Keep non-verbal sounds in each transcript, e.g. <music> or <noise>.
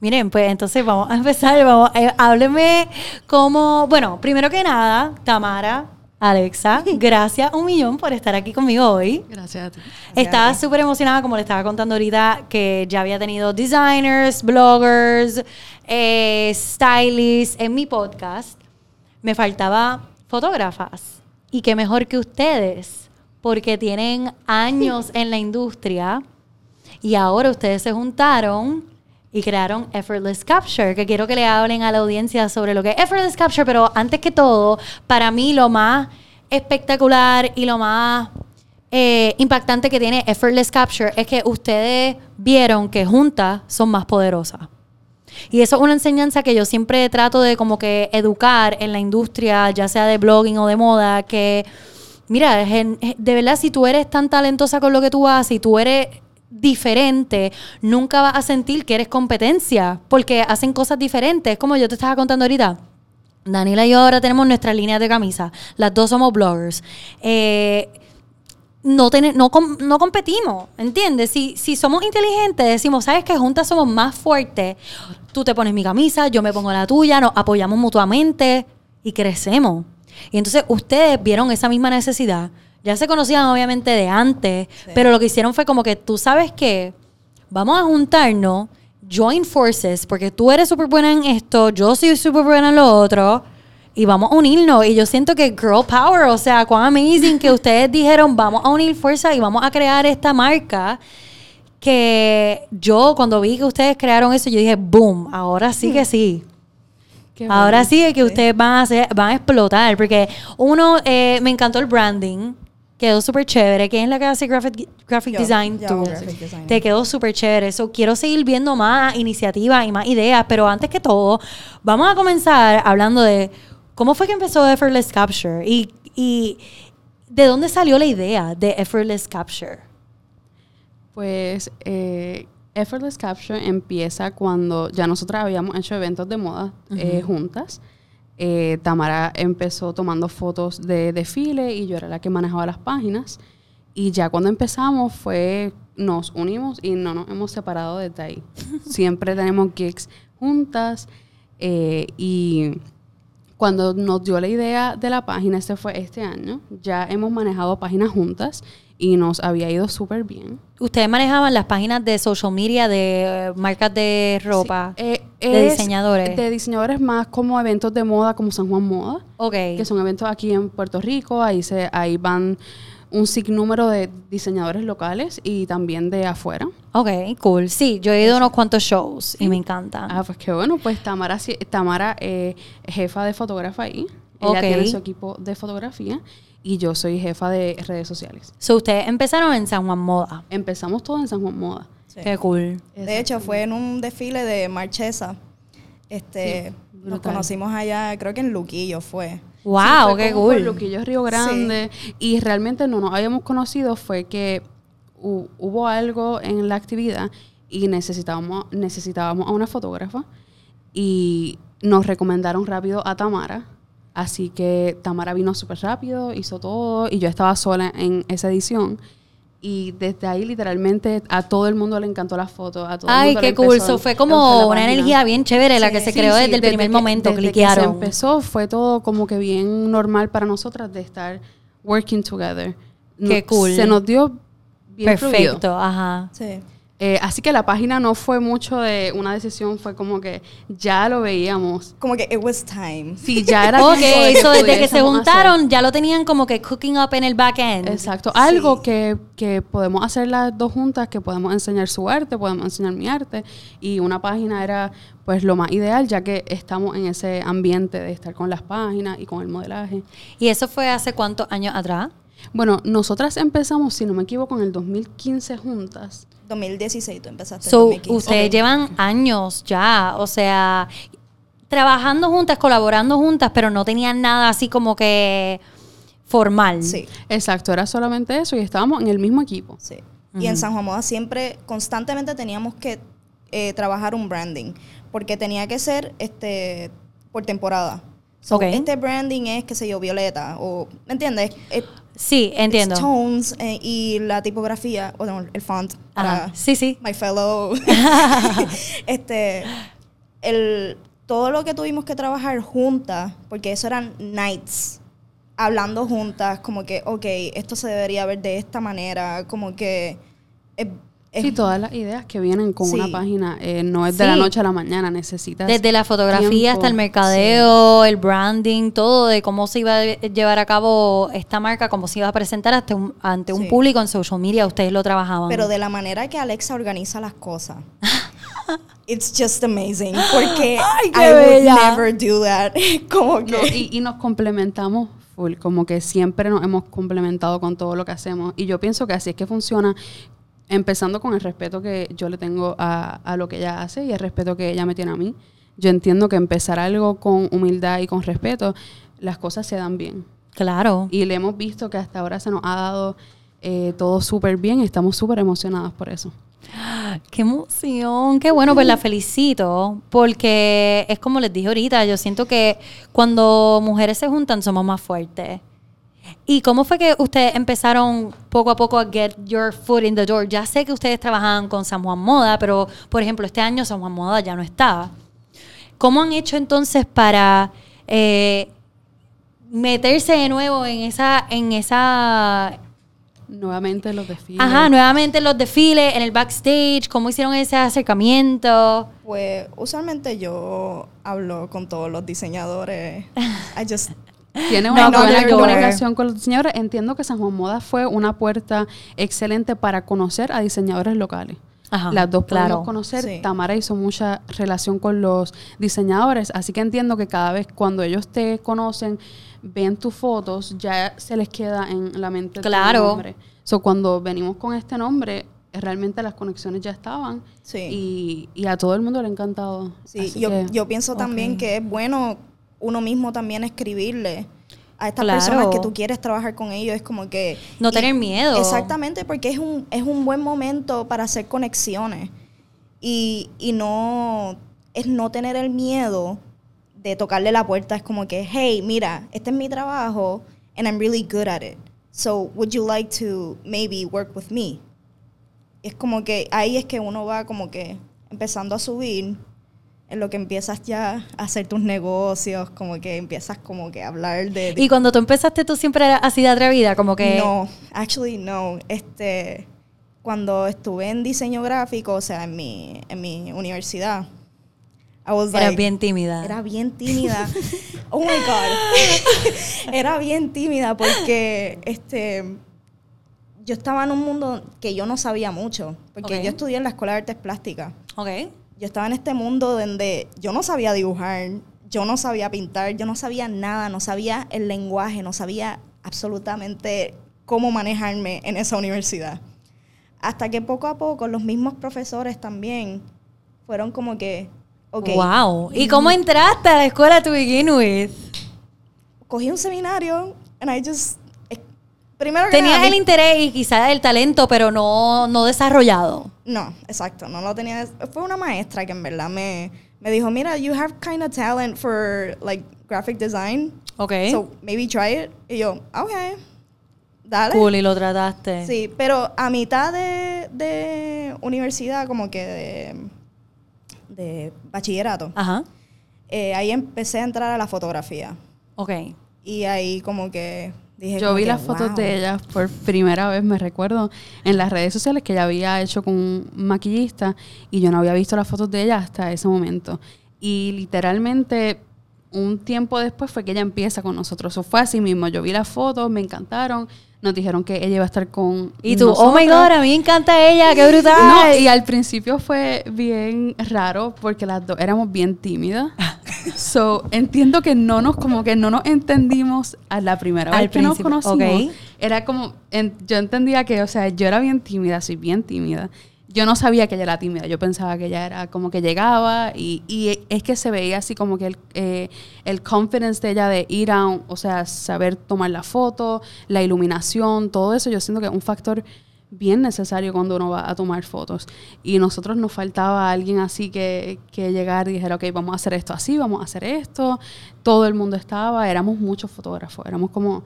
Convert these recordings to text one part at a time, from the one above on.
Miren, pues entonces vamos a empezar. Vamos, eh, hábleme como, bueno, primero que nada, Tamara, Alexa, gracias un millón por estar aquí conmigo hoy. Gracias a ti. Estaba súper emocionada, como le estaba contando ahorita, que ya había tenido designers, bloggers, eh, stylists en mi podcast. Me faltaba fotógrafas. Y qué mejor que ustedes, porque tienen años en la industria y ahora ustedes se juntaron y crearon Effortless Capture, que quiero que le hablen a la audiencia sobre lo que es Effortless Capture, pero antes que todo, para mí lo más espectacular y lo más eh, impactante que tiene Effortless Capture es que ustedes vieron que juntas son más poderosas. Y eso es una enseñanza que yo siempre trato de como que educar en la industria, ya sea de blogging o de moda, que mira, de verdad si tú eres tan talentosa con lo que tú haces y tú eres diferente, nunca vas a sentir que eres competencia, porque hacen cosas diferentes, como yo te estaba contando ahorita. Daniela y yo ahora tenemos nuestras líneas de camisa, las dos somos bloggers. Eh, no, no, no, competimos, ¿entiendes? Si, si somos inteligentes, decimos, ¿sabes que Juntas somos más fuertes. Tú te pones mi camisa, yo me pongo la tuya, nos apoyamos mutuamente y crecemos. Y entonces ustedes vieron esa misma necesidad ya se conocían obviamente de antes, pero lo que hicieron fue como que tú sabes que vamos a juntarnos, join forces, porque tú eres súper buena en esto, yo soy súper buena en lo otro, y vamos a unirnos. Y yo siento que girl power, o sea, cuán amazing que <laughs> ustedes dijeron, vamos a unir fuerzas y vamos a crear esta marca que yo cuando vi que ustedes crearon eso, yo dije, boom, ahora sí que sí. Ahora sí que ustedes van a, hacer, van a explotar, porque uno, eh, me encantó el branding, Quedó súper chévere. ¿Quién es la que hace graphic, graphic design? Tú. Te quedó súper chévere. So, quiero seguir viendo más iniciativas y más ideas, pero antes que todo, vamos a comenzar hablando de cómo fue que empezó Effortless Capture y, y de dónde salió la idea de Effortless Capture. Pues eh, Effortless Capture empieza cuando ya nosotras habíamos hecho eventos de moda eh, juntas. Eh, Tamara empezó tomando fotos de desfile y yo era la que manejaba las páginas. Y ya cuando empezamos fue, nos unimos y no nos hemos separado desde ahí. <laughs> Siempre tenemos gigs juntas eh, y cuando nos dio la idea de la página, este fue este año, ya hemos manejado páginas juntas y nos había ido súper bien. ¿Ustedes manejaban las páginas de social media de eh, marcas de ropa? Eh, de diseñadores. De diseñadores más como eventos de moda como San Juan Moda. Ok. Que son eventos aquí en Puerto Rico. Ahí se, ahí van un sinnúmero de diseñadores locales y también de afuera. Ok, cool. Sí, yo he ido a unos cuantos shows y me encanta. Ah, pues qué bueno. Pues Tamara, Tamara eh, jefa de fotógrafa ahí. Ella tiene su equipo de fotografía y yo soy jefa de redes sociales. So, ustedes empezaron en San Juan Moda. Empezamos todo en San Juan Moda. Qué cool. De hecho, fue en un desfile de Marchesa. Este, nos conocimos allá, creo que en Luquillo fue. Wow, qué cool. Luquillo Río Grande. Y realmente no nos habíamos conocido, fue que hubo algo en la actividad y necesitábamos, necesitábamos a una fotógrafa. Y nos recomendaron rápido a Tamara Así que Tamara vino súper rápido, hizo todo y yo estaba sola en esa edición. Y desde ahí literalmente a todo el mundo le encantó la foto. A todo Ay, el mundo qué cool. fue como una energía bien chévere la que se creó desde el primer momento. Desde que se empezó fue todo como que bien normal para nosotras de estar working together. Qué cool. Se nos dio bien Perfecto, ajá. Sí. Eh, así que la página no fue mucho de una decisión, fue como que ya lo veíamos. Como que it was time. Sí, ya era <laughs> Ok, eso desde que se juntaron ya lo tenían como que cooking up en el back end. Exacto, algo que, que, podemos hacer las dos juntas, que podemos enseñar su arte, podemos enseñar mi arte. Y una página era pues lo más ideal, ya que estamos en ese ambiente de estar con las páginas y con el modelaje. ¿Y eso fue hace cuántos años atrás? Bueno, nosotras empezamos, si no me equivoco, en el 2015 juntas. 2016 tú empezaste. So, ustedes llevan años ya, o sea, trabajando juntas, colaborando juntas, pero no tenían nada así como que formal. Sí. Exacto, era solamente eso y estábamos en el mismo equipo. Sí. Y en San Juan Moda siempre, constantemente teníamos que eh, trabajar un branding, porque tenía que ser este por temporada. Este branding es, qué sé yo, violeta, o, ¿me entiendes? Sí, entiendo. tones eh, y la tipografía, o no, el font. Para Sí, sí. My fellow. <laughs> <laughs> este, el, todo lo que tuvimos que trabajar juntas, porque eso eran nights, hablando juntas, como que, ok, esto se debería ver de esta manera, como que... es- Sí, todas las ideas que vienen con una Sí. página eh, no es de la Sí. noche a la mañana, necesitas. Desde la fotografía tiempo. hasta el mercadeo, el branding, todo de cómo se iba a llevar a cabo esta marca, cómo se iba a presentar ante un, ante un Sí. público en social media, ustedes lo trabajaban. Pero de la manera que Alexa organiza las cosas. <laughs> It's just amazing. Porque <laughs> Ay, qué I would never do that. <laughs> Como que. No, y, y nos complementamos full, como que siempre nos hemos complementado con todo lo que hacemos. Y yo pienso que así es que funciona, empezando con el respeto que yo le tengo a, a lo que ella hace y el respeto que ella me tiene a mí. Yo entiendo que empezar algo con humildad y con respeto, las cosas se dan bien. claro. Y le hemos visto que hasta ahora se nos ha dado eh, todo súper bien y estamos súper emocionados por eso. <gasps> Qué emoción, qué bueno, pues la <laughs> felicito, porque es como les dije ahorita, yo siento que cuando mujeres se juntan somos más fuertes. ¿Y cómo fue que ustedes empezaron poco a poco a get your foot in the door? Ya sé que ustedes trabajaban con San Juan Moda, pero por ejemplo este año San Juan Moda ya no estaba. ¿Cómo han hecho entonces para eh, meterse de nuevo en esa, en esa Nuevamente los desfiles. Ajá, nuevamente en los desfiles, en el backstage, cómo hicieron ese acercamiento. Pues usualmente yo hablo con todos los diseñadores. <laughs> I just. Tiene una no, buena comunicación con los diseñadores. Entiendo que San Juan Moda fue una puerta excelente para conocer a diseñadores locales. Ajá, Las dos claro. podemos conocer. Sí. Tamara hizo mucha relación con los diseñadores, así que entiendo que cada vez cuando ellos te conocen, ven tus fotos, ya se les queda en la mente tu Claro. nombre. So, cuando venimos con este nombre, realmente las conexiones ya estaban Sí. y, y a todo el mundo le ha encantado. Sí, yo, que- yo pienso también que es bueno uno mismo también escribirle a estas Claro. personas que tú quieres trabajar con ellos. Es como que... No y- tener miedo. Exactamente, porque es un, es un buen momento para hacer conexiones. Y, y no... Es no tener el miedo de tocarle la puerta. Es como que, hey, mira, este es mi trabajo and I'm really good at it. So, would you like to maybe work with me? Es como que ahí es que uno va como que empezando a subir en lo que empiezas ya a hacer tus negocios, como que empiezas como que a hablar de... de- Y cuando tú empezaste, tú siempre eras así de atrevida, como que. no, actually no. Este, cuando estuve en diseño gráfico, o sea, en mi, en mi universidad, I was like- bien tímida. Era bien tímida. oh my God. <laughs> era bien tímida porque este, yo estaba en un mundo que yo no sabía mucho. Porque Ok. yo estudié en la Escuela de Artes Plásticas. Ok. Yo estaba en este mundo donde yo no sabía dibujar, yo no sabía pintar, yo no sabía nada, no sabía el lenguaje, no sabía absolutamente cómo manejarme en esa universidad. Hasta que poco a poco los mismos profesores también fueron como que, ok, Wow. ¿Y cómo entraste a la escuela to begin with? cogí un seminario and I just, primero Tenías el interés y quizás el talento, pero no, no desarrollado. No, exacto, no lo tenía. Fue una maestra que en verdad me, me dijo, mira, you have kind of talent for like graphic design. Ok. So maybe try it. Y yo, ok, dale. cool, y lo trataste. Sí, pero a mitad de, de universidad, como que de, de bachillerato, Ajá. eh, ahí empecé a entrar a la fotografía. Ok. Y ahí como que dije... Yo vi que, las fotos wow. de ella por primera vez, me recuerdo, en las redes sociales que ella había hecho con un maquillista y yo no había visto las fotos de ella hasta ese momento. Y literalmente un tiempo después fue que ella empieza con nosotros. Eso fue así mismo. Yo vi las fotos, me encantaron. Nos dijeron que ella iba a estar con Y tú, oh my god, a mí me encanta ella, qué <laughs> brutal. No, y al principio fue bien raro porque las dos éramos bien tímidas. <laughs> So, entiendo que no nos, como que no nos entendimos a la primera Al vez que nos conocimos. ok. Era como, en- yo entendía que, o sea, yo era bien tímida, soy bien tímida. Yo no sabía que ella era tímida, yo pensaba que ella era como que llegaba y, y es que se veía así como que el, eh, el confidence de ella de ir a, o sea, saber tomar la foto, la iluminación, todo eso, yo siento que es un factor bien necesario cuando uno va a tomar fotos. Y nosotros nos faltaba alguien así que, que llegara y dijera, ok, vamos a hacer esto así, vamos a hacer esto. Todo el mundo estaba, éramos muchos fotógrafos, éramos como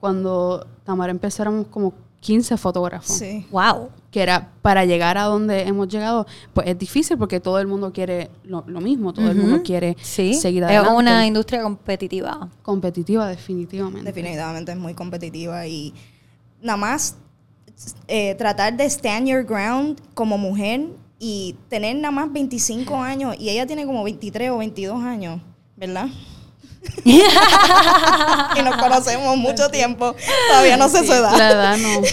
Cuando Tamara empezó éramos como 15 fotógrafos. Sí. Wow. Que era para llegar a donde hemos llegado, pues es difícil porque todo el mundo quiere lo, lo mismo, todo el mundo quiere Sí. seguir es adelante. una industria competitiva. competitiva definitivamente. Definitivamente es muy competitiva y nada más eh, tratar de stand your ground como mujer y tener nada más 25 años y ella tiene como 23 o 22 años, ¿verdad? <laughs> y nos conocemos mucho tiempo, todavía no sé su La edad. edad no. <laughs>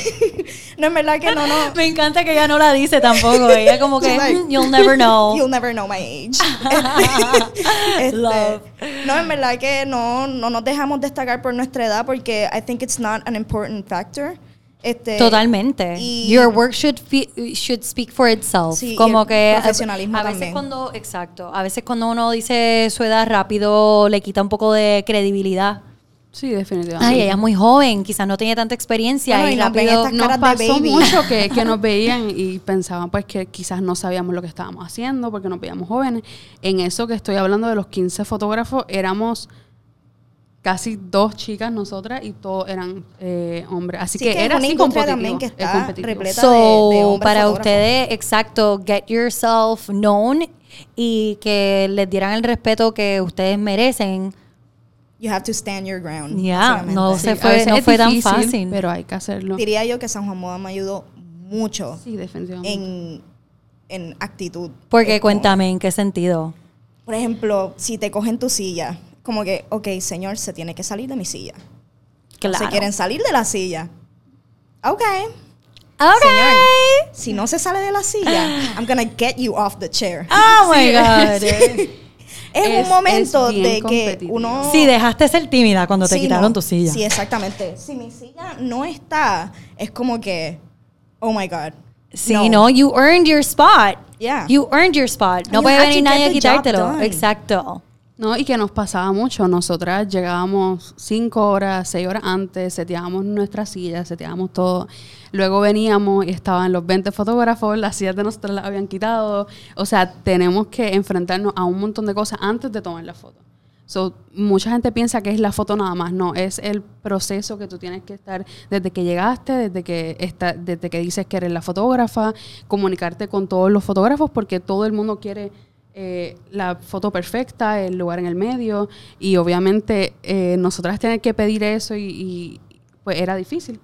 No es verdad que no, no. <laughs> Me encanta que ella no la dice tampoco. Ella como que, like, "Mm, you'll never know. You'll never know my age. Este, Love. No, en verdad que no, no nos dejamos destacar por nuestra edad porque I think it's not an important factor. Este, Totalmente. y- Your work should fe- should speak for itself. Sí, y como el que profesionalismo a veces también. cuando exacto, a veces cuando uno dice su edad rápido le quita un poco de credibilidad. Sí, definitivamente. Ay, ella es muy joven, quizás no tiene tanta experiencia Bueno, y y nos rápido Nos de pasó baby. mucho <laughs> que, que nos <laughs> veían y pensaban pues que quizás no sabíamos lo que estábamos haciendo porque nos veíamos jóvenes. En eso que estoy hablando de los 15 fotógrafos, éramos casi dos chicas nosotras y todos eran eh, hombres. Así Sí, que, era una así competitivo. también que es está competitivo. repleta. So, de- de hombres para fotógrafos. ustedes, exacto, get yourself known y que les dieran el respeto que ustedes merecen. You have to stand your ground. Ya, básicamente. no Sí, se fue, no es fue tan fácil. Pero hay que hacerlo. Diría yo que San Juan Moda me ayudó mucho Sí, definitivamente. en, en actitud. Porque cuéntame, ¿en qué sentido? Por ejemplo, si te cogen tu silla, como que, ok, señor, se tiene que salir de mi silla. Claro. Se quieren salir de la silla. Ok. Ok. Señor, si no se sale de la silla, I'm gonna get you off the chair. Oh my God. <laughs> es, es- un momento es de que uno... Sí, dejaste ser tímida cuando te Sí, quitaron no. tu silla. Sí, exactamente. Si mi silla no está, es como que, oh my God. Sí, no. you earned your spot. Yeah. You earned your spot. No You puede venir to nadie a quitártelo. Exacto. No, y que nos pasaba mucho. Nosotras llegábamos cinco horas, seis horas antes, seteábamos nuestras sillas, seteábamos todo. Luego veníamos y estaban los 20 fotógrafos, las sillas de nosotros las habían quitado. O sea, tenemos que enfrentarnos a un montón de cosas antes de tomar la foto. So, mucha gente piensa que es la foto nada más. No, es el proceso que tú tienes que estar desde que llegaste, desde que, está, desde que dices que eres la fotógrafa, comunicarte con todos los fotógrafos porque todo el mundo quiere eh, la foto perfecta, el lugar en el medio y obviamente eh, nosotras tener que pedir eso y, y, pues era difícil.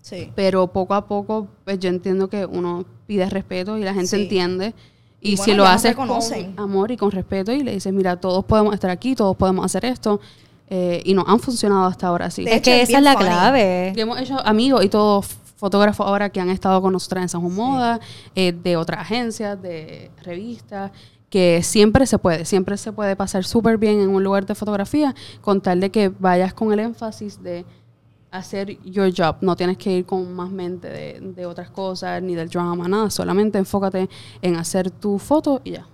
Sí. Pero poco a poco pues yo entiendo que uno pide respeto y la gente Sí. entiende. Y, Y si lo haces con amor y con respeto y le dices, mira, todos podemos estar aquí, todos podemos hacer esto. eh, y nos han funcionado hasta ahora, sí. De es que es esa es la funny. clave. Y hemos hecho amigos y todos fotógrafos ahora que han estado con nosotras en San Juan Moda, eh, de otras agencias, de revistas, que siempre se puede, siempre se puede pasar súper bien en un lugar de fotografía, con tal de que vayas con el énfasis de hacer your job. No tienes que ir con más mente de, de otras cosas, ni del drama, nada. Solamente enfócate en hacer tu foto y ya.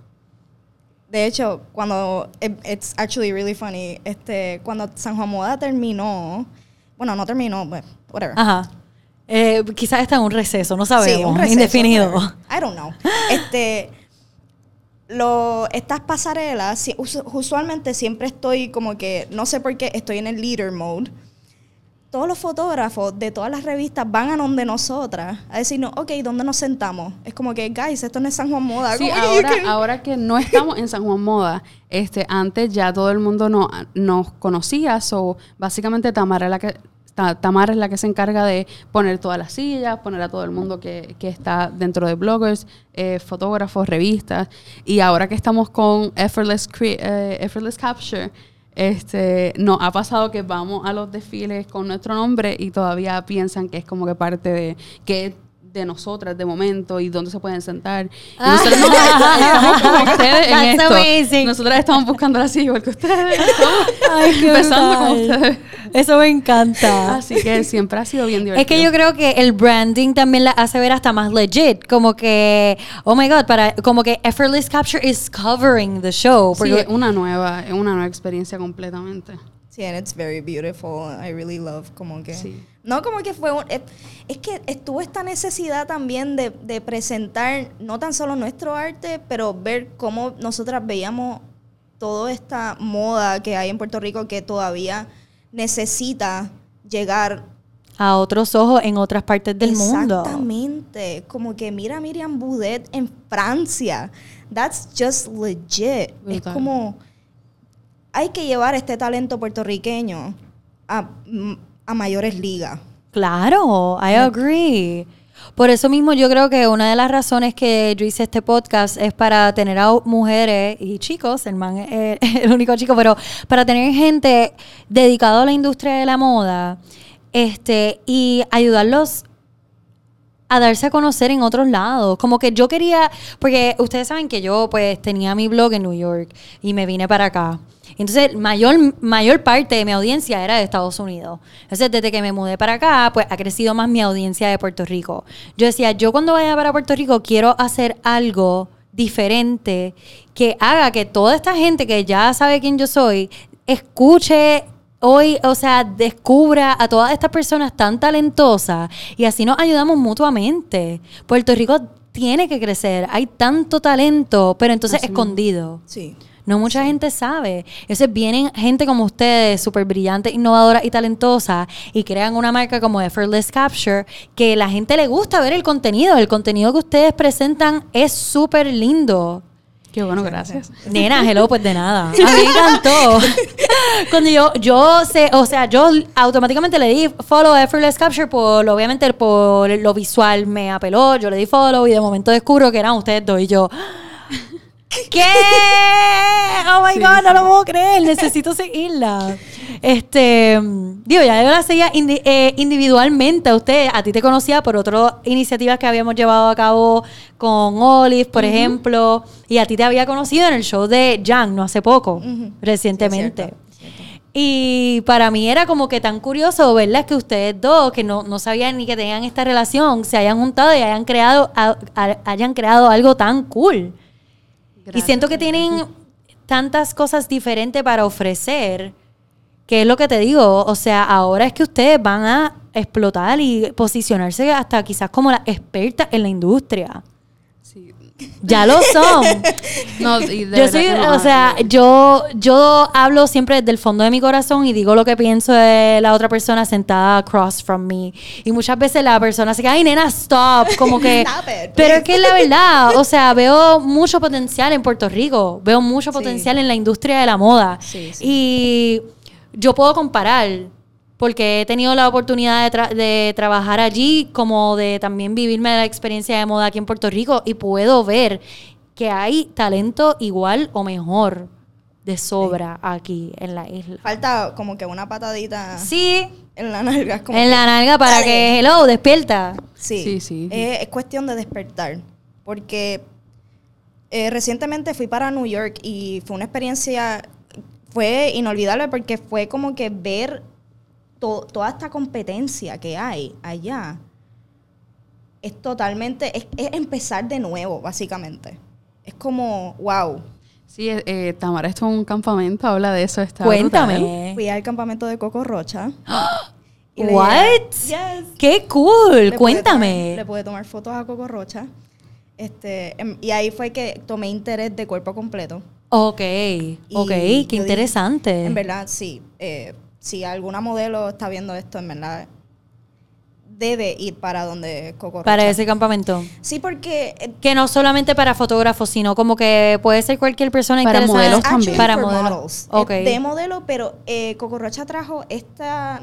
De hecho, cuando it- it's actually really funny, este, cuando San Juan Moda terminó, bueno, no terminó, but whatever. Ajá. Eh, quizás está en un receso, no sabemos. Sí, un receso, indefinido. whatever. I don't know. <laughs> Este, lo, estas pasarelas, usualmente siempre estoy como que, no sé por qué, estoy en el leader mode. Todos los fotógrafos de todas las revistas van a donde nosotras a decirnos, ok, ¿dónde nos sentamos? Es como que, guys, esto no es San Juan Moda. Sí, Como que ahora, <laughs> ahora que no estamos en San Juan Moda, este, antes ya todo el mundo no, nos conocía, so básicamente Tamara la que Tamara es la que se encarga de poner todas las sillas, poner a todo el mundo que, que está dentro de bloggers, eh, fotógrafos, revistas. Y ahora que estamos con Effortless, eh, Effortless Capture, este, nos ha pasado que vamos a los desfiles con nuestro nombre y todavía piensan que es como que parte de que de nosotras de momento y dónde se pueden sentar. Y Ah. nosotros no, <laughs> estamos como ustedes en esto. amazing. Nosotras estamos buscando silla igual que ustedes. <laughs> Ay, empezando como ustedes. Eso me encanta. Así que siempre ha sido bien divertido. Es que yo creo que el branding también la hace ver hasta más legit, como que, oh my god, para, como que Effortless Capture is covering the show. Sí, Porque es una nueva, es una nueva experiencia completamente. Sí, and it's very beautiful. I really love como que... Sí. No, como que fue un... Es, es que estuvo esta necesidad también de, de presentar no tan solo nuestro arte, pero ver cómo nosotras veíamos toda esta moda que hay en Puerto Rico que todavía necesita llegar A otros ojos en otras partes del mundo. Exactamente. Como que mira a Miriam Boudet en Francia. That's just legit. Es Brutal. como hay que llevar este talento puertorriqueño a, a mayores ligas. Claro, I agree. Por eso mismo yo creo que una de las razones que yo hice este podcast es para tener a mujeres y chicos, el man es <laughs> el único chico, pero para tener gente dedicada a la industria de la moda este, y ayudarlos a darse a conocer en otros lados. Como que yo quería, porque ustedes saben que yo pues tenía mi blog en New York y me vine para acá. Entonces, mayor, mayor parte de mi audiencia era de Estados Unidos. Entonces, desde que me mudé para acá, pues ha crecido más mi audiencia de Puerto Rico. Yo decía, yo cuando vaya para Puerto Rico quiero hacer algo diferente que haga que toda esta gente que ya sabe quién yo soy, escuche hoy, o sea, descubra a todas estas personas tan talentosas y así nos ayudamos mutuamente. Puerto Rico tiene que crecer, hay tanto talento, pero entonces Así escondido. Sí. No mucha gente sabe. Entonces vienen gente como ustedes, súper brillante, innovadora y talentosa, y crean una marca como Effortless Capture, que la gente le gusta ver el contenido. El contenido que ustedes presentan es súper lindo. Qué bueno, gracias. Nena, hello, pues de nada. <laughs> A mí me encantó. Cuando yo, yo sé, o sea, yo automáticamente le di follow a Effortless Capture por, obviamente, por lo visual me apeló. Yo le di follow y de momento descubro que eran ustedes dos y yo. ¿Qué? Oh my Sí, God, no lo puedo creer. Necesito seguirla. Este, digo, ya yo la seguía indi- eh, individualmente a usted. A ti te conocía por otras iniciativas que habíamos llevado a cabo con Olive, por ejemplo. Y a ti te había conocido en el show de Jan, no hace poco, recientemente. Sí, es cierto, cierto. Y para mí era como que tan curioso, ¿verdad? Que ustedes dos, que no, no sabían ni que tenían esta relación, se hayan juntado y hayan creado, a- a- hayan creado algo tan cool. Y siento que tienen tantas cosas diferentes para ofrecer, que es lo que te digo, o sea, ahora es que ustedes van a explotar y posicionarse hasta quizás como la experta en la industria. Sí. Ya lo son. <laughs> No, y de yo soy, no, o sea, yo, yo hablo siempre desde el fondo de mi corazón y digo lo que pienso de la otra persona sentada across from me. Y muchas veces la persona se queda, ay, nena, stop. <laughs> Como que. It, pero es que es la verdad. O sea, veo mucho potencial en Puerto Rico. Veo mucho Sí. potencial en la industria de la moda. Sí, sí. Y yo puedo comparar. Porque he tenido la oportunidad de, tra- de trabajar allí, como de también vivirme la experiencia de moda aquí en Puerto Rico, y puedo ver que hay talento igual o mejor de sobra aquí en la isla. Falta como que una patadita Sí, en la nalga. como en que, la nalga para dale. que, hello, despierta. Sí, Sí, sí. Eh, es cuestión de despertar. Porque eh, recientemente fui para New York y fue una experiencia, fue inolvidable porque fue como que ver to- toda esta competencia que hay allá. Es totalmente, es, es empezar de nuevo, básicamente. Es como, wow. Sí, eh, eh, Tamara estuvo en un campamento, habla de eso. Está brutal. Cuéntame. Fui al campamento de Coco Rocha. <gasps> What? Yes. Qué cool, Le pude cuéntame. tomar- le pude tomar fotos a Coco Rocha. Este, em, y ahí fue que tomé interés de cuerpo completo. Ok, Y ok, qué dije, interesante. En verdad, sí. eh, si alguna modelo está viendo esto, en verdad, debe ir para donde Coco Rocha. para ese campamento. Sí, porque eh, Que no solamente para fotógrafos, sino como que puede ser cualquier persona Para interesada. modelos también. Para modelos. models. Ok. Es de modelo, pero eh, Coco Rocha trajo esta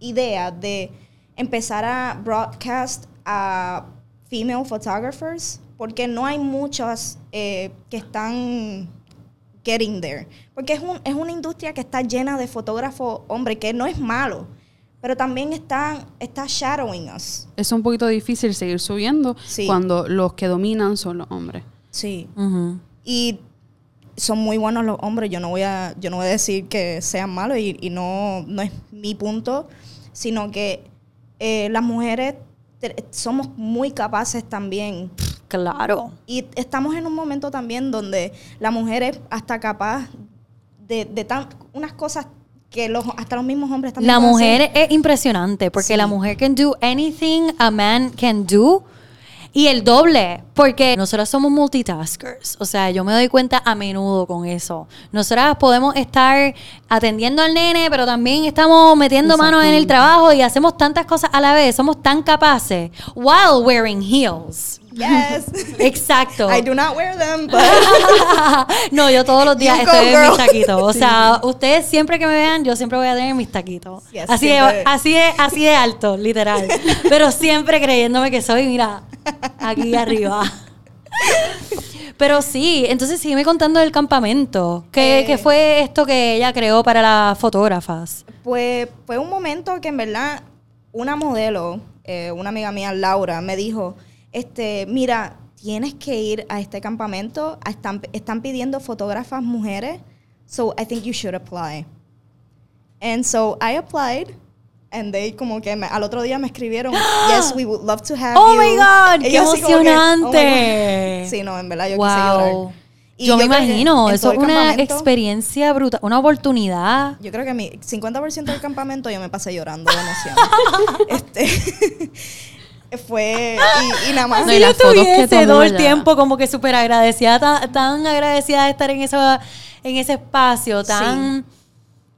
idea de empezar a broadcast a female photographers, porque no hay muchas eh, que están getting there. Porque es, un, es una industria que está llena de fotógrafos hombres, que no es malo, pero también están, está shadowing us. Es un poquito difícil seguir subiendo Sí. cuando los que dominan son los hombres. Sí. Ujú. Y son muy buenos los hombres. Yo no voy a, yo no voy a decir que sean malos y, y no, no es mi punto, sino que eh, las mujeres somos muy capaces también. Claro. Y estamos en un momento también donde la mujer es hasta capaz de, de tan, unas cosas que los, hasta los mismos hombres también La mujer hacer. es impresionante porque Sí. la mujer can do anything a man can do. Y el doble, porque nosotras somos multitaskers. O sea, yo me doy cuenta a menudo con eso. Nosotras podemos estar atendiendo al nene, pero también estamos metiendo manos en el trabajo y hacemos tantas cosas a la vez. Somos tan capaces while wearing heels. Yes. <laughs> Exacto. I do not wear them, <laughs> but no, yo todos los días estoy en mis taquitos. O <laughs> sea, ustedes siempre que me vean, yo siempre voy a tener mis taquitos. Yes, así, de, siempre. así, de, así de alto, literal. Pero siempre creyéndome que soy, mira, aquí arriba. Pero sí, entonces sígueme contando del campamento. ¿Qué, Eh. qué fue esto que ella creó para las fotógrafas? pues fue un momento que en verdad una modelo, eh, una amiga mía, Laura, me dijo, este, mira, tienes que ir a este campamento, están, están pidiendo fotógrafas mujeres, so I think you should apply. And so I applied. And they como que me- al otro día me escribieron, <gasps> yes, we would love to have ¡Oh, you. my God! ¡Qué como que, "Oh, my emocionante! God. Sí, no, en verdad yo quise llorar. wow. Y Yo me creo que imagino, eso es una experiencia brutal, una oportunidad. Yo creo que mi 50% del campamento yo me pasé llorando de emoción. <laughs> este <laughs> fue y, y nada más. No, Así y yo las fotos que todo el tiempo como que súper agradecida, tan, tan agradecida de estar en, eso, en ese espacio, tan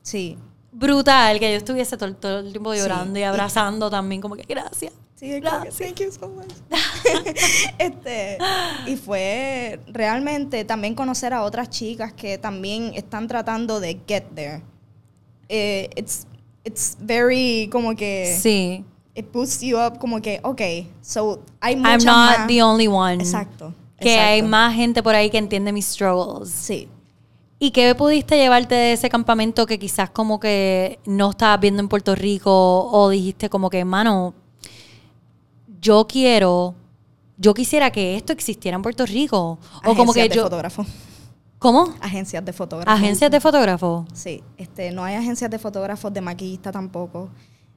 Sí. brutal que yo estuviese todo, todo el tiempo Sí. llorando y abrazando también, como que gracias. Sí, es como que, Gracias. thank you so much. <laughs> este, y fue realmente también conocer a otras chicas que también están tratando de get there. Eh, it's, it's very como que Sí. It boosts you up como que, okay, so hay I'm muchas not más. the only one. Exacto. Que exacto. hay más gente por ahí que entiende mis struggles. Sí. ¿Y qué pudiste llevarte de ese campamento que quizás como que no estabas viendo en Puerto Rico o dijiste como que, mano, yo quiero, yo quisiera que esto existiera en Puerto Rico? O como que Agencias de yo... fotógrafo. ¿Cómo? Agencias de fotógrafo. Agencias de fotógrafos. Sí, este, no hay agencias de fotógrafos de maquillista tampoco.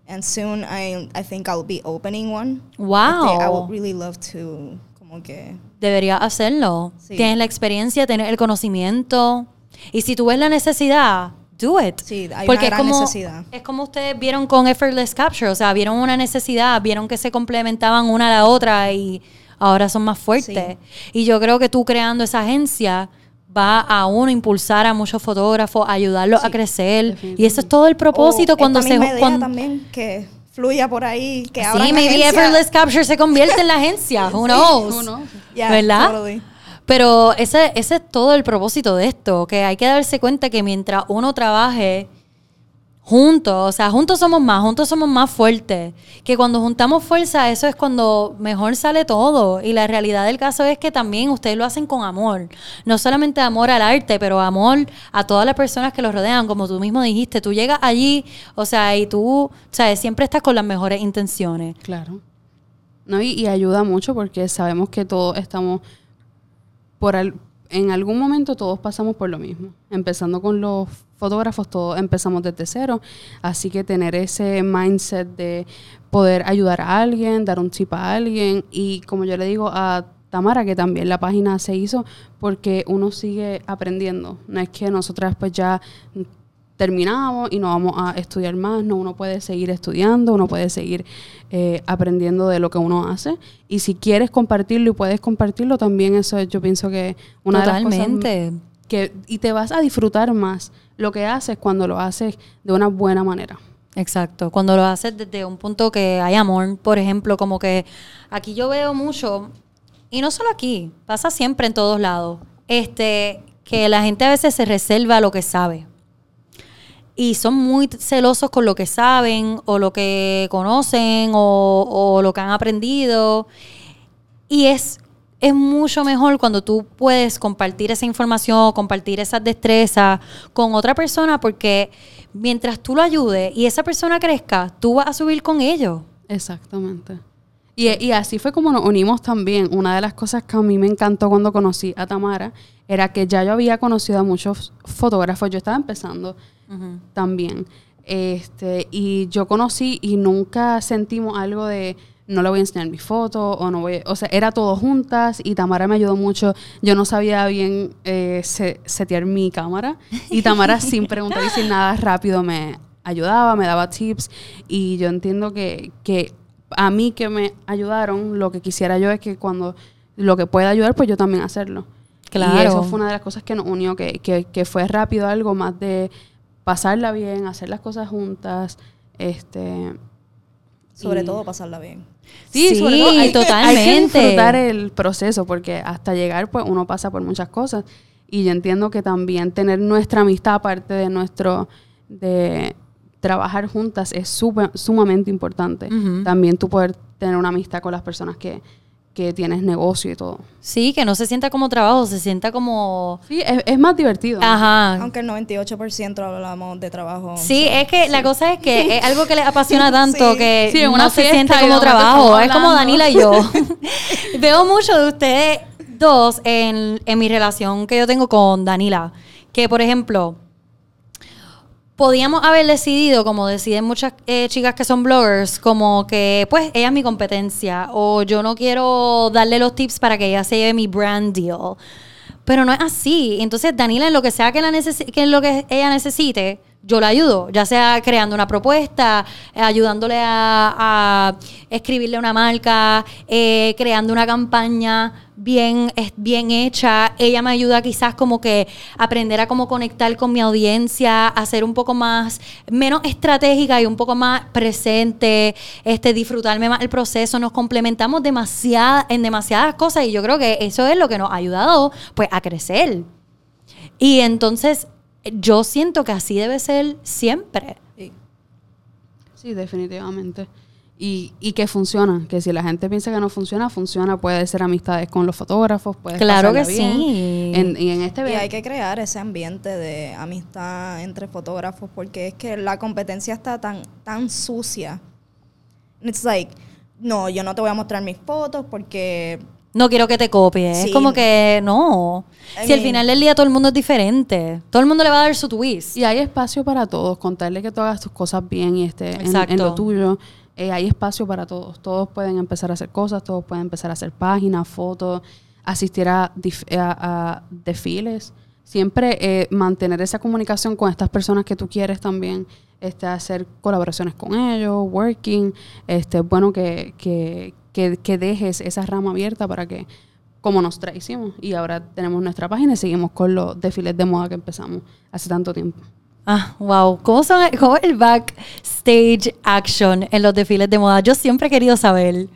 And soon I, I think I'll be opening one. Wow. Este, I would really love to, como que, Deberías hacerlo. Sí. Tienes la experiencia, tienes el conocimiento. Y si tú ves la necesidad, do it. Sí, hay Porque una es gran como, necesidad. Es como ustedes vieron con Effortless Capture. O sea, vieron una necesidad, vieron que se complementaban una a la otra y ahora son más fuertes. Y yo creo que tú creando esa agencia va a uno impulsar a muchos fotógrafos, ayudarlos a crecer. Y eso es todo el propósito cuando esta se... misma idea cuando- también que fluya por ahí, que abran Sí, maybe agencias. Effortless Capture se convierte en la agencia. <laughs> Who knows? Who knows? Yeah, ¿Verdad? totally. Pero ese, ese es todo el propósito de esto, que hay que darse cuenta que mientras uno trabaje juntos, o sea, juntos somos más, juntos somos más fuertes, que cuando juntamos fuerza, eso es cuando mejor sale todo. Y la realidad del caso es que también ustedes lo hacen con amor, no solamente amor al arte, pero amor a todas las personas que los rodean, como tú mismo dijiste, tú llegas allí, o sea, y tú, o sea, siempre estás con las mejores intenciones. Claro. No, y, y ayuda mucho porque sabemos que todos estamos por al- en algún momento todos pasamos por lo mismo. Empezando con los fotógrafos, todos empezamos desde cero. Así que tener ese mindset de poder ayudar a alguien, dar un tip a alguien. Y como yo le digo a Tamara, que también la página se hizo porque uno sigue aprendiendo. No es que nosotras pues ya terminamos y no vamos a estudiar más, no, uno puede seguir estudiando, uno puede seguir eh, aprendiendo de lo que uno hace y si quieres compartirlo y puedes compartirlo también eso es, yo pienso que una de las Totalmente. cosas que y te vas a disfrutar más lo que haces cuando lo haces de una buena manera. Exacto, cuando lo haces desde un punto que hay amor, por ejemplo, como que aquí yo veo mucho, y no solo aquí, pasa siempre en todos lados, este, que la gente a veces se reserva lo que sabe. Y son muy celosos con lo que saben, o lo que conocen, o, o lo que han aprendido. Y es, es mucho mejor cuando tú puedes compartir esa información, compartir esas destrezas con otra persona, porque mientras tú lo ayudes y esa persona crezca, tú vas a subir con ellos. Exactamente. Y, y así fue como nos unimos también. Una de las cosas que a mí me encantó cuando conocí a Tamara era que ya yo había conocido a muchos fotógrafos. Yo estaba empezando también. Este, y yo conocí y nunca sentimos algo de no le voy a enseñar mi foto o no voy, o sea, era todo juntas y Tamara me ayudó mucho. Yo no sabía bien eh, se- setear mi cámara y Tamara <laughs> sin preguntar y sin nada rápido me ayudaba, me daba tips y yo entiendo que, que a mí que me ayudaron, lo que quisiera yo es que cuando lo que pueda ayudar, pues yo también hacerlo. Claro. Y eso fue una de las cosas que nos unió, que, que, que fue rápido algo más de pasarla bien, hacer las cosas juntas, este... Sobre y- todo pasarla bien. Sí, sobre todo hay, Hay que totalmente. disfrutar el proceso porque hasta llegar pues uno pasa por muchas cosas y yo entiendo que también tener nuestra amistad aparte de nuestro de trabajar juntas es súper- sumamente importante. También tú poder tener una amistad con las personas que, que tienes negocio y todo. Sí, que no se sienta como trabajo, se sienta como... Sí, es, es más divertido. Ajá. Aunque el 98% hablamos de trabajo. Sí, es que la cosa es que es algo que les apasiona <laughs> tanto Sí. que Sí, no se de como trabajo. Es como. Danila y yo. <laughs> <laughs> Veo mucho de ustedes dos en, en mi relación que yo tengo con Danila. Que, por ejemplo, podíamos haber decidido, como deciden muchas eh, chicas que son bloggers, como que, pues, ella es mi competencia o yo no quiero darle los tips para que ella se lleve mi brand deal. Pero no es así. Entonces, Danila, en lo que sea que, la que en lo que ella necesite, yo la ayudo, ya sea creando una propuesta, eh, ayudándole a, escribirle una marca, eh, creando una campaña bien, bien hecha. Ella me ayuda quizás como que aprender a cómo conectar con mi audiencia, a ser un poco más, menos estratégica y un poco más presente, este, disfrutarme más el proceso. Nos complementamos demasiada, en demasiadas cosas y yo creo que eso es lo que nos ha ayudado pues a crecer. Y entonces yo siento que así debe ser siempre. Sí. Sí, definitivamente. Y, y que funciona, que si la gente piensa que no funciona, funciona. Puede ser amistades con los fotógrafos, puede Claro que bien. sí. En, y en este Y hay que crear ese ambiente de amistad entre fotógrafos porque es que la competencia está tan, tan sucia. It's like, no, yo no te voy a mostrar mis fotos porque No quiero que te copies. Es como que no. I si al final del día todo el mundo es diferente. Todo el mundo le va a dar su twist. Y hay espacio para todos, contarle que tú hagas tus cosas bien y esté en, lo tuyo. Eh, hay espacio para todos. Todos pueden empezar a hacer cosas, todos pueden empezar a hacer páginas, fotos, asistir a, dif- a- a desfiles. Siempre eh, mantener esa comunicación con estas personas que tú quieres también, este, hacer colaboraciones con ellos, working. Este, es bueno que, que, que, que dejes esa rama abierta para que, como nos hicimos, y ahora tenemos nuestra página y seguimos con los desfiles de moda que empezamos hace tanto tiempo. Ah, wow. ¿Cómo, son, ¿Cómo es el backstage action en los desfiles de moda? Yo siempre he querido saber.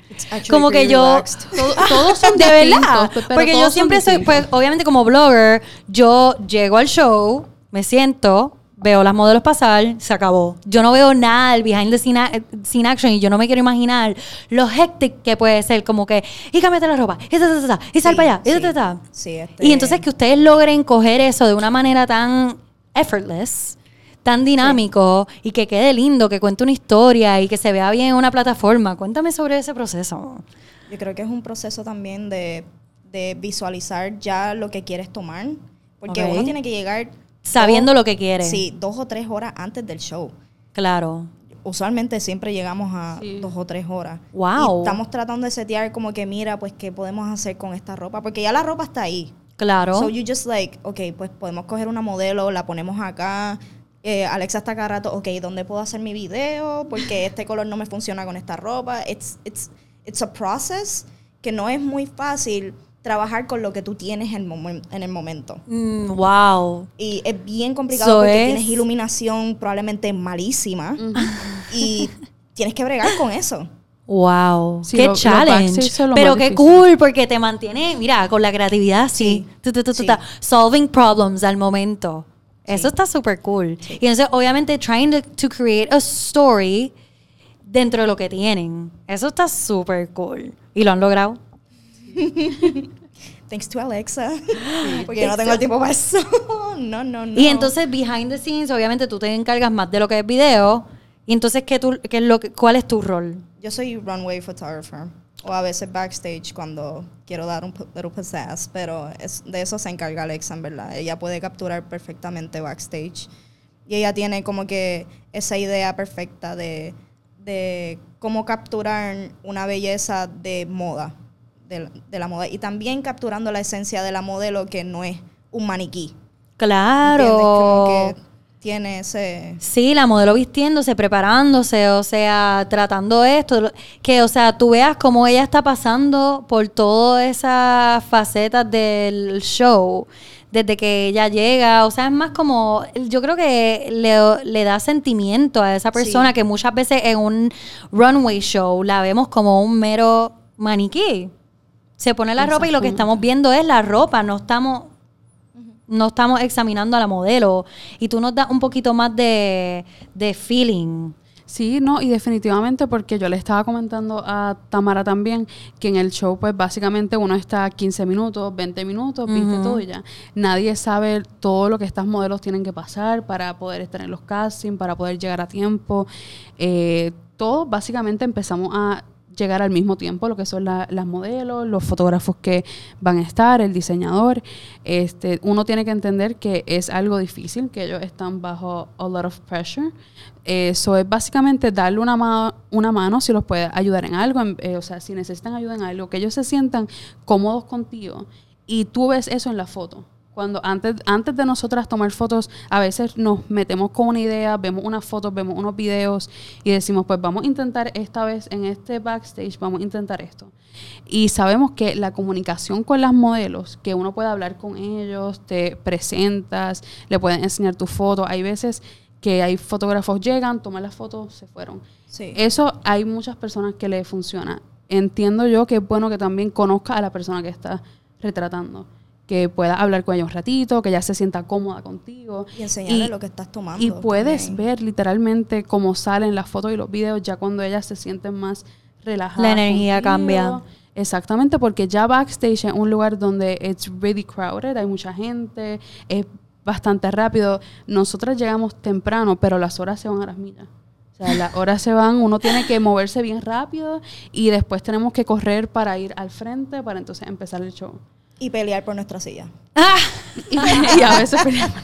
Como que yo... <laughs> Todo- todos son <laughs> de verdad. Porque yo siempre soy, pues, obviamente como blogger, yo llego al show, me siento, veo las modelos pasar, se acabó. Yo no veo nada del behind the scene, a- scene action y yo no me quiero imaginar lo hectic que puede ser, como que, y cámbiate la ropa, y ta, ta, ta, ta, y sal Sí, para allá, y ta, sí. ta, ta. Sí, este- Y entonces que ustedes logren coger eso de una manera tan effortless, tan dinámico y que quede lindo, que cuente una historia y que se vea bien en una plataforma. Cuéntame sobre ese proceso. Yo creo que es un proceso también de, de visualizar ya lo que quieres tomar. Porque uno tiene que llegar... Sabiendo dos- lo que quiere. Sí, dos o tres horas antes del show. Claro. Usualmente siempre llegamos a Sí. dos o tres horas. Wow. Y estamos tratando de setear como que, mira, pues, ¿qué podemos hacer con esta ropa? Porque ya la ropa está ahí. Claro. So you just like, ok, pues podemos coger una modelo, la ponemos acá. Eh, Alexa está cada rato, ok, ¿dónde puedo hacer mi video? Porque este <laughs> color no me funciona con esta ropa. It's, it's, it's a process que no es muy fácil trabajar con lo que tú tienes en, momen- en el momento. Mm, wow. Y es bien complicado So porque es- tienes iluminación probablemente malísima y <laughs> tienes que bregar con eso. Wow. Sí, qué lo- challenge. lo Pero qué difícil. cool porque te mantiene, mira, con la creatividad así. Sí, Tu, tu, tu, tu, sí. ta. Solving problems al momento. Eso está súper cool. Y entonces, obviamente, trying to, to create a story dentro de lo que tienen. Eso está súper cool. ¿Y lo han logrado? <laughs> Thanks to Alexa. Porque yo no tengo el tiempo para eso. no, <laughs> no, no. Y entonces, behind the scenes, obviamente, tú te encargas más de lo que es video. Y entonces, ¿qué tú, qué es lo ¿cuál es tu rol? Yo soy runway photographer. O a veces backstage cuando quiero dar un little pizzazz. Pero es, de eso se encarga Alexa, en verdad. Ella puede capturar perfectamente backstage. Y ella tiene como que esa idea perfecta de, de cómo capturar una belleza de moda. De, la- de la moda. Y también capturando la esencia de la modelo que no es un maniquí. Claro. Como que tiene ese... Sí, la modelo vistiéndose, preparándose, o sea, tratando esto, que, o sea, tú veas cómo ella está pasando por todas esas facetas del show, desde que ella llega, o sea, es más como, yo creo que le, le da sentimiento a esa persona Sí. que muchas veces en un runway show la vemos como un mero maniquí. Se pone la ropa y lo que estamos viendo es la ropa, no estamos no estamos examinando a la modelo y tú nos das un poquito más de, de feeling. Sí, no, y definitivamente porque yo le estaba comentando a Tamara también que en el show pues básicamente uno está 15 minutos, 20 minutos, viste todo y ya. Nadie sabe todo lo que estas modelos tienen que pasar para poder estar en los castings, para poder llegar a tiempo. Eh, todos básicamente empezamos a llegar al mismo tiempo, lo que son la- las modelos, los fotógrafos que van a estar, el diseñador. Este, uno tiene que entender que es algo difícil, que ellos están bajo a lot of pressure. Eso es básicamente darle una, ma- una mano si los puede ayudar en algo, en- eh, o sea, si necesitan ayuda en algo, que ellos se sientan cómodos contigo. Y tú ves eso en la foto. Cuando antes, antes de nosotras tomar fotos, a veces nos metemos con una idea, vemos unas fotos, vemos unos videos y decimos, pues vamos a intentar esta vez en este backstage, vamos a intentar esto. Y sabemos que la comunicación con las modelos, que uno puede hablar con ellos, te presentas, le pueden enseñar tu foto. Hay veces que hay fotógrafos llegan, toman las fotos, se fueron. Sí. Eso hay muchas personas que le funciona. Entiendo yo que es bueno que también conozca a la persona que está retratando, que pueda hablar con ella un ratito, que ella se sienta cómoda contigo. y enseñarle y- lo que estás tomando. Y puedes también. ver literalmente cómo salen las fotos y los videos ya cuando ellas se sienten más relajadas. La energía contigo. cambia. Exactamente, porque ya backstage es un lugar donde it's really crowded, hay mucha gente, es bastante rápido. Nosotras llegamos temprano, pero las horas se van a las millas. O sea, las horas se van, uno tiene que moverse bien rápido y después tenemos que correr para ir al frente para entonces empezar el show. Y pelear por nuestra silla. ¡Ah! Y, <laughs> y a veces peleamos.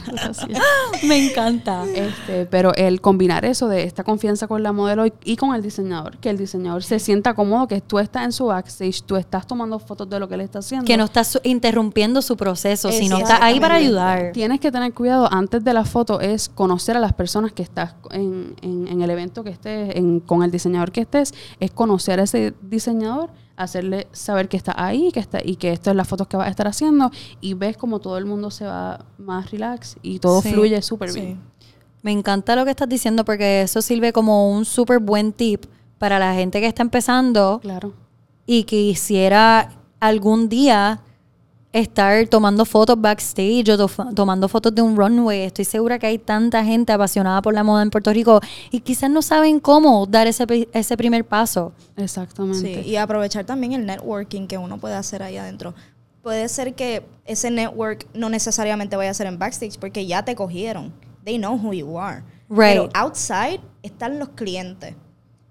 Me encanta. Este, pero el combinar eso de esta confianza con la modelo y, y con el diseñador, que el diseñador se sienta cómodo, que tú estás en su backstage, tú estás tomando fotos de lo que él está haciendo. Que no estás su- interrumpiendo su proceso, sino sí, estás ahí para ayudar. Tienes que tener cuidado antes de la foto, es conocer a las personas que estás en, en- en el evento que estés, en- con el diseñador que estés, es conocer a ese diseñador, hacerle saber que está ahí que está, y que estas es las fotos que vas a estar haciendo y ves como todo el mundo se va más relax y todo Sí. fluye súper Sí. bien. Me encanta lo que estás diciendo porque eso sirve como un súper buen tip para la gente que está empezando Claro. y quisiera algún día estar tomando fotos backstage o to- tomando fotos de un runway. Estoy segura que hay tanta gente apasionada por la moda en Puerto Rico y quizás no saben cómo dar ese, ese primer paso. Exactamente. Sí, y aprovechar también el networking que uno puede hacer ahí adentro. Puede ser que ese network no necesariamente vaya a ser en backstage porque ya te cogieron. They know who you are. Right. Pero outside están los clientes,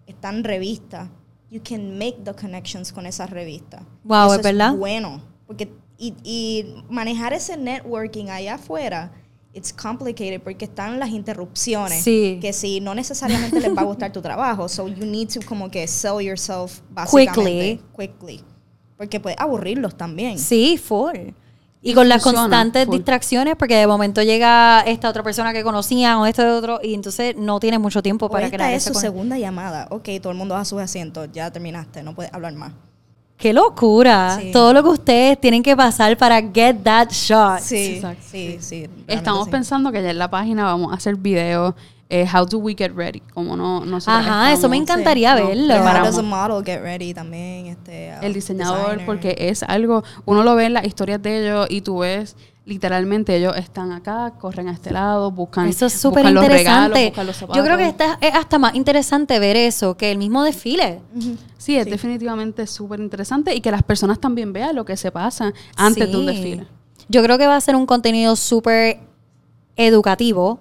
están revistas. You can make the connections con esas revistas. Wow, Eso ¿es verdad? bueno. Porque, y, y manejar ese networking allá afuera, it's complicated porque están las interrupciones. Sí. Que si no necesariamente les va a gustar tu trabajo. So you need to como que sell yourself básicamente. Quickly. Porque puede aburrirlos también. Sí, full. Y Y con las funciona, constantes full. distracciones, porque de momento llega esta otra persona que conocían o este otro, y entonces no tienes mucho tiempo O para esta crear es su con- segunda llamada. Ok, todo el mundo a sus asientos. Ya terminaste. No puedes hablar más. ¡Qué locura! Sí. Todo lo que ustedes tienen que pasar para get that shot. Sí, Exacto. sí, sí. Estamos sí. pensando que ya en la página vamos a hacer videos, eh, how do we get ready, como no nosotros Ajá, eso me encantaría Sí. No, verlo. How does a model get ready también? Este, el uh, diseñador, designer. porque es algo, uno lo ve en las historias de ellos y tú ves literalmente ellos están acá, corren a este lado, buscan, Eso es súper buscan los regalos, interesante. Yo creo que esta es hasta más interesante ver eso que el mismo desfile. Sí, es Sí. definitivamente súper interesante y que las personas también vean lo que se pasa antes de un Sí. desfile. Yo creo que va a ser un contenido súper educativo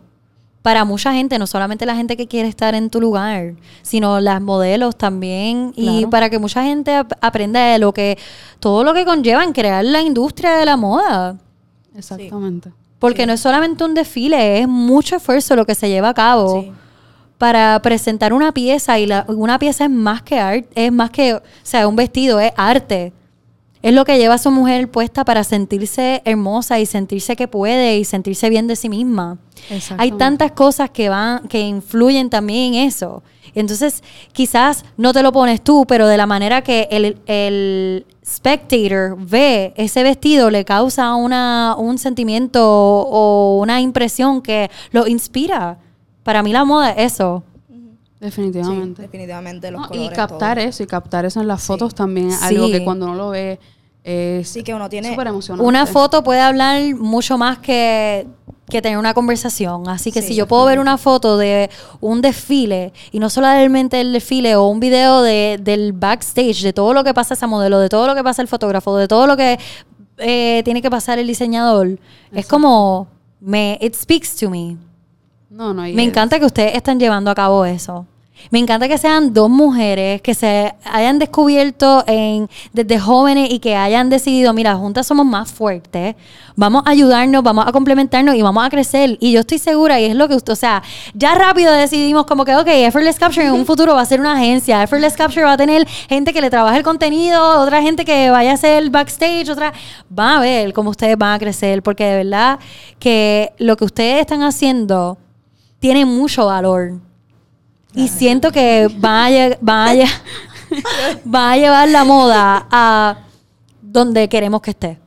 para mucha gente, no solamente la gente que quiere estar en tu lugar, sino las modelos también y para que mucha gente ap- aprenda de lo que todo lo que conlleva en crear la industria de la moda. Exactamente. Porque Sí. no es solamente un desfile, es mucho esfuerzo lo que se lleva a cabo Sí. para presentar una pieza y la- una pieza es más que arte, es más que, o sea, un vestido es arte. Es lo que lleva a su mujer puesta para sentirse hermosa y sentirse que puede y sentirse bien de sí misma. Hay tantas cosas que van, que influyen también en eso. Entonces, quizás no te lo pones tú, pero de la manera que el, el spectator ve ese vestido le causa una, un sentimiento o una impresión que lo inspira. Para mí la moda es eso. Definitivamente. Sí, definitivamente los No, y captar todo. eso, y captar eso en las Sí. fotos también es algo Sí. que cuando uno lo ve es Sí, que uno tiene- súper emocionante. Una foto puede hablar mucho más que, que tener una conversación. Así que Sí, si yo puedo ver una foto de un desfile y no solamente el desfile o un video de, del backstage, de todo lo que pasa esa modelo, de todo lo que pasa el fotógrafo, de todo lo que eh, tiene que pasar el diseñador, es como, me, it speaks to me. No, no, y Me encanta que ustedes están llevando a cabo eso. Me encanta que sean dos mujeres que se hayan descubierto en, desde jóvenes y que hayan decidido, mira, juntas somos más fuertes, vamos a ayudarnos, vamos a complementarnos y vamos a crecer. Y yo estoy segura, y es lo que usted, o sea, ya rápido decidimos como que, ok, Effortless Capture en un futuro va a ser una agencia, Effortless Capture va a tener gente que le trabaje el contenido, otra gente que vaya a hacer backstage, otra, van a ver cómo ustedes van a crecer, porque de verdad que lo que ustedes están haciendo tiene mucho valor. Y siento que van a, van a lle- van <laughs> a llevar la moda a donde queremos que esté.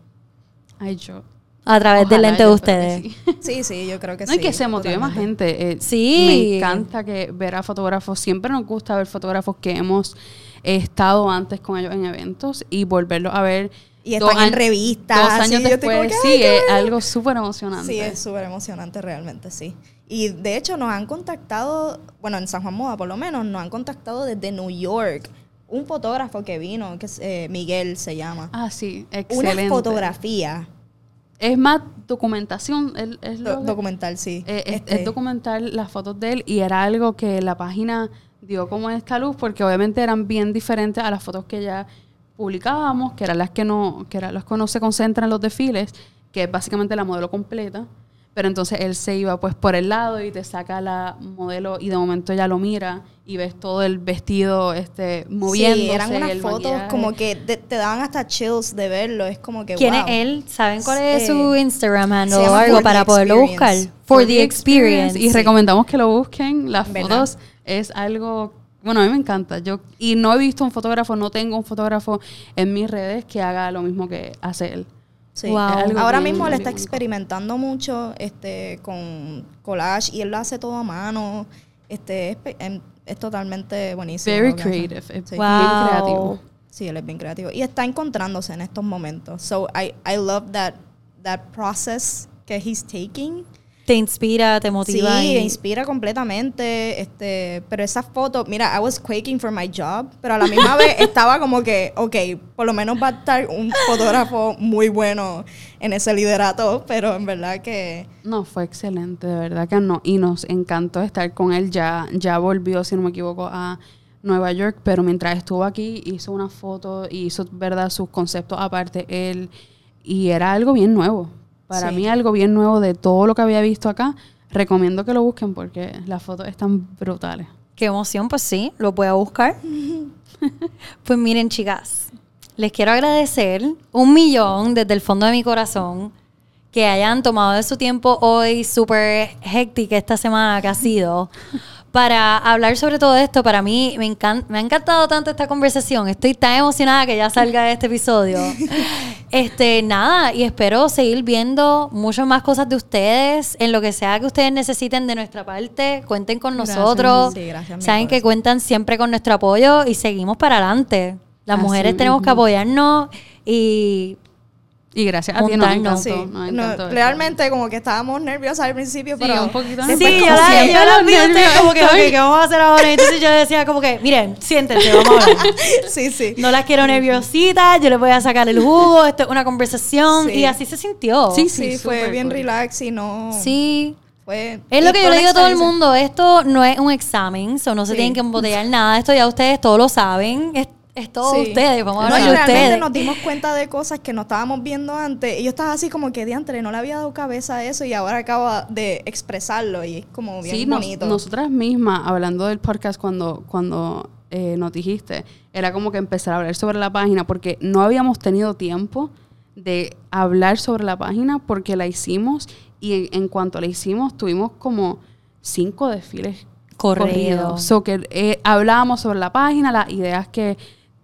Ay, yo. A través del lente de ustedes. sí. <laughs> Sí, sí, yo creo que No, sí. y que se motive más gente. eh, Sí. Me encanta que ver a fotógrafos. Siempre nos gusta ver fotógrafos que hemos estado antes con ellos en eventos y volverlos a ver. Y dos están en revistas, Dos años como después. que, sí, es algo súper emocionante. Sí, es súper emocionante realmente, sí. Y de hecho nos han contactado, bueno, en San Juan Moda por lo menos, nos han contactado desde New York. Un fotógrafo que vino, que es eh, Miguel se llama. Ah, sí, excelente. Una fotografía Es más documentación. Es, es lo do- documental, sí. Eh, es, Este, es documentar las fotos de él y era algo que la página dio como esta luz porque obviamente eran bien diferentes a las fotos que ya publicábamos, que eran las que no, que eran las que no se concentran en los desfiles, que es básicamente la modelo completa. Pero entonces él se iba pues por el lado y te saca la modelo y de momento ya lo mira y ves todo el vestido este moviéndose. Sí, eran unas fotos maquillaje. como que te, te daban hasta chills de verlo. Es como que, ¿Quién wow. es él? ¿Saben cuál es Eh, su Instagram handle se o algo para poderlo buscar? For the experience. Y recomendamos que lo busquen. Las ¿Verdad? fotos es algo. Bueno, a mí me encanta. Yo y no he visto un fotógrafo, no tengo un fotógrafo en mis redes que haga lo mismo que hace él. Sí. Wow. Ahora bien, mismo él está experimentando mucho este, con collage y él lo hace todo a mano. Este, es, pe- em- es totalmente buenísimo. Very creative. Sí. Wow. bien creativo. Sí, él es bien creativo. Y está encontrándose en estos momentos. So I, I love that, that process que he's taking. Te inspira, te motiva. sí, y- inspira completamente. Este, pero esa foto, mira, I was quaking for my job, pero a la misma vez <laughs> estaba como que, ok, por lo menos va a estar un fotógrafo muy bueno en ese liderato, pero en verdad que No, fue excelente, de verdad que no. Y nos encantó estar con él. Ya, ya volvió, si no me equivoco, a Nueva York, pero mientras estuvo aquí hizo una foto y hizo, ¿verdad?, sus conceptos aparte él. Y era algo bien nuevo. Para Sí. mí algo bien nuevo de todo lo que había visto acá. Recomiendo que lo busquen porque las fotos están brutales. Qué emoción, pues sí, lo voy a buscar. <laughs> pues miren, chicas, les quiero agradecer un millón desde el fondo de mi corazón que hayan tomado de su tiempo hoy súper hectic esta semana que ha sido <laughs> para hablar sobre todo esto. Para mí me, encan- me ha encantado tanto esta conversación. Estoy tan emocionada que ya salga este episodio. <laughs> Este, nada, y espero seguir viendo muchas más cosas de ustedes en lo que sea que ustedes necesiten de nuestra parte. Cuenten con Gracias, nosotros. Sí, gracias, Saben que cuentan siempre con nuestro apoyo y seguimos para adelante. Las Así mujeres tenemos que apoyarnos y Y gracias a ti, nos Juntarnos. encantó. sí, nos no, encantó realmente como que estábamos nerviosas al principio, Sí, pero un poquito Sí, yo la, yo la vi ustedes como que, ok, ¿qué vamos a hacer ahora? Entonces yo decía como que, miren, siéntense, vamos a hablar. <laughs> sí, sí. No las quiero nerviositas, yo les voy a sacar el jugo, esto es una conversación Sí. y así se sintió. Sí, Sí, sí, fue bien cool. relax y no Sí. fue Es lo que yo le digo a todo el mundo, esto no es un examen, so no se tienen que embotellar nada, esto ya ustedes todos lo saben, es todo Sí. ustedes, vamos a No, hablar y de realmente ustedes. nos dimos cuenta de cosas que no estábamos viendo antes. Y yo estaba así como que diantre, no le había dado cabeza a eso y ahora acabo de expresarlo y es como bien Sí, nos- bonito. nosotras mismas, hablando del podcast, cuando, cuando eh, nos dijiste, era como que empezar a hablar sobre la página, porque no habíamos tenido tiempo de hablar sobre la página porque la hicimos y en, en cuanto la hicimos tuvimos como cinco desfiles Corrido. corridos. So que eh, hablábamos sobre la página, las ideas que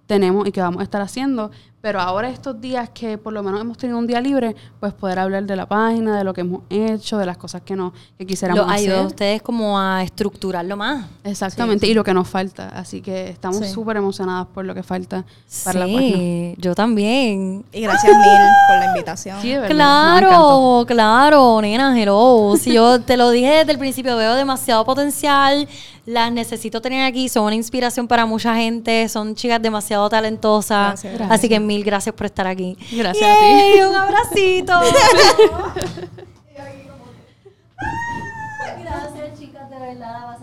tenemos y que vamos a estar haciendo, pero ahora estos días que por lo menos hemos tenido un día libre, pues poder hablar de la página, de lo que hemos hecho, de las cosas que, no, que quisiéramos Lo ayuda a hacer. ustedes como a estructurarlo más. Exactamente, y lo que nos falta. Así que estamos Sí. súper emocionadas por lo que falta para la página. Sí, yo también. Y gracias mil por la invitación. Sí, de verdad. Claro, claro, nena, hello. Si yo te lo dije desde el principio, veo demasiado potencial, las necesito tener aquí, son una inspiración para mucha gente, son chicas demasiado talentosas. Gracias, Así que mil gracias por estar aquí. Gracias a ti. Un abracito. <laughs> gracias, chicas, de verdad,